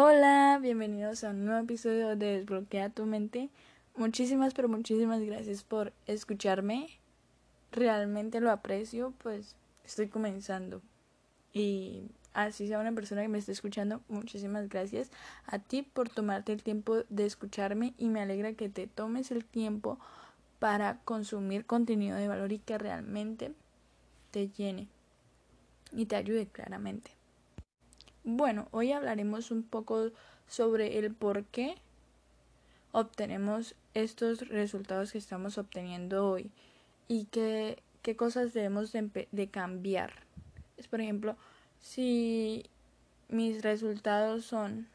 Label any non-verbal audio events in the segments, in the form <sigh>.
Hola, bienvenidos a un nuevo episodio de Desbloquea tu mente. Muchísimas, pero muchísimas gracias por escucharme. Realmente lo aprecio, pues estoy comenzando. Y así sea una persona que me esté escuchando, muchísimas gracias a ti por tomarte el tiempo de escucharme y me alegra que te tomes el tiempo para consumir contenido de valor y que realmente te llene y te ayude claramente. Bueno, hoy hablaremos un poco sobre el por qué obtenemos estos resultados que estamos obteniendo hoy y qué, qué cosas debemos de, cambiar. Es por ejemplo, si mis resultados son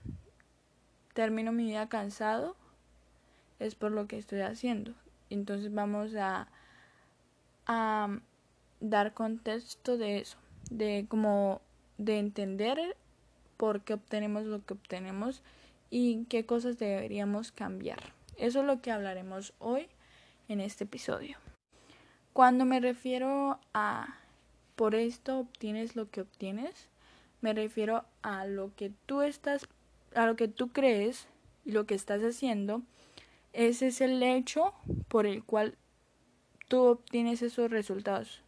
termino mi vida cansado, es por lo que estoy haciendo. Entonces vamos a, a dar contexto de eso, de como de entender por qué obtenemos lo que obtenemos y qué cosas deberíamos cambiar. Eso es lo que hablaremos hoy en este episodio. Cuando me refiero a por esto obtienes lo que obtienes, me refiero a lo que tú estás, a lo que tú crees y lo que estás haciendo. Ese es el hecho por el cual tú obtienes esos resultados.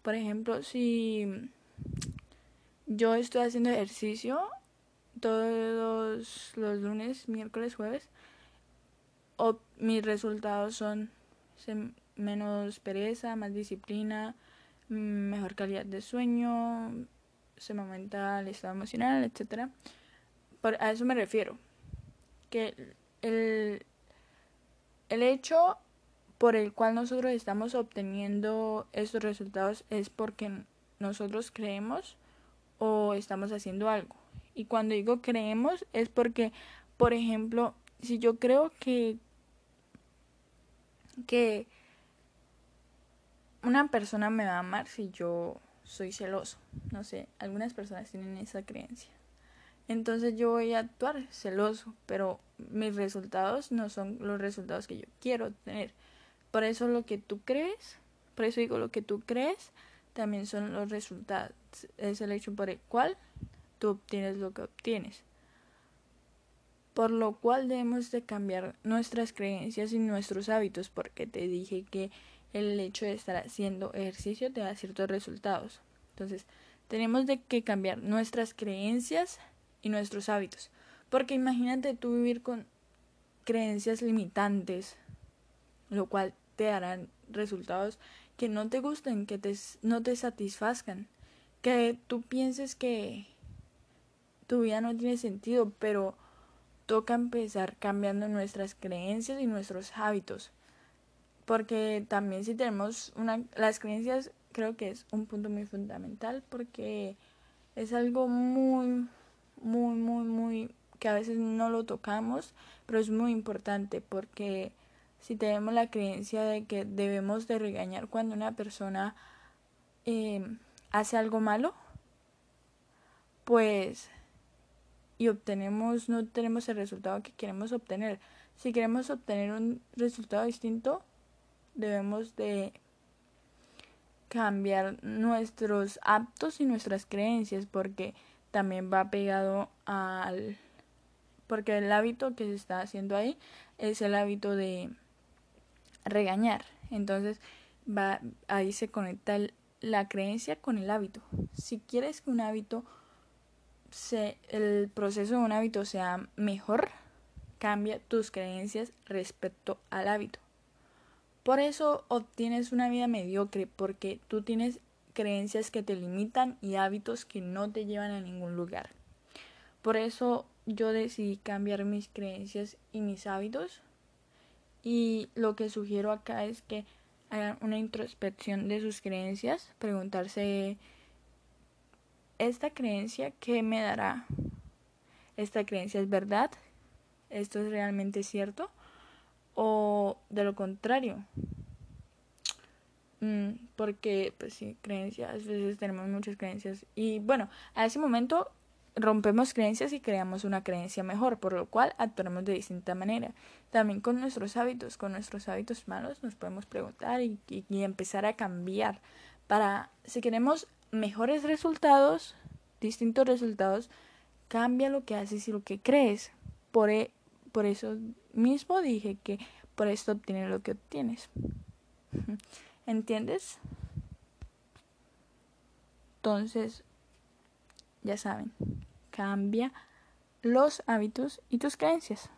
Por ejemplo, si yo estoy haciendo ejercicio todos los lunes, miércoles, jueves. O mis resultados son menos pereza, más disciplina, mejor calidad de sueño, se me aumenta el estado emocional, etcétera. a eso me refiero. Que el, el hecho por el cual nosotros estamos obteniendo estos resultados es porque nosotros creemos o estamos haciendo algo. Y cuando digo creemos es porque, por ejemplo, si yo creo que que una persona me va a amar si yo soy celoso. No sé, algunas personas tienen esa creencia. Entonces yo voy a actuar celoso, pero mis resultados no son los resultados que yo quiero tener. Por eso lo que tú crees, por eso digo lo que tú crees, también son los resultados. Es el hecho por el cual tú obtienes lo que obtienes. Por lo cual debemos de cambiar nuestras creencias y nuestros hábitos, porque te dije que el hecho de estar haciendo ejercicio te da ciertos resultados. Entonces, tenemos de que cambiar nuestras creencias y nuestros hábitos. Porque imagínate tú vivir con creencias limitantes, lo cual te darán resultados que no te gusten, que te, no te satisfazcan, que tú pienses que tu vida no tiene sentido, pero toca empezar cambiando nuestras creencias y nuestros hábitos. Porque también si tenemos una las creencias creo que es un punto muy fundamental porque es algo muy muy muy muy que a veces no lo tocamos, pero es muy importante porque si tenemos la creencia de que debemos de regañar cuando una persona eh, hace algo malo, pues y obtenemos, no tenemos el resultado que queremos obtener. Si queremos obtener un resultado distinto, debemos de cambiar nuestros actos y nuestras creencias porque también va pegado al porque el hábito que se está haciendo ahí es el hábito de regañar. Entonces, va, ahí se conecta la creencia con el hábito. Si quieres que un hábito, se, el proceso de un hábito sea mejor, cambia tus creencias respecto al hábito. Por eso obtienes una vida mediocre, porque tú tienes creencias que te limitan y hábitos que no te llevan a ningún lugar. Por eso yo decidí cambiar mis creencias y mis hábitos y lo que sugiero acá es que hagan una introspección de sus creencias, preguntarse, ¿esta creencia qué me dará? ¿Esta creencia es verdad? ¿Esto es realmente cierto? ¿O de lo contrario? Mm, porque, pues sí, creencias, a veces tenemos muchas creencias. Y bueno, a ese momento rompemos creencias y creamos una creencia mejor, por lo cual actuamos de distinta manera. También con nuestros hábitos, con nuestros hábitos malos, nos podemos preguntar y, empezar a cambiar para, si queremos mejores resultados, distintos resultados, Cambia lo que haces y lo que crees. Por, e, por eso mismo dije que por esto obtienes lo que obtienes. <laughs> ¿Entiendes? Entonces, ya saben, cambia los hábitos y tus creencias.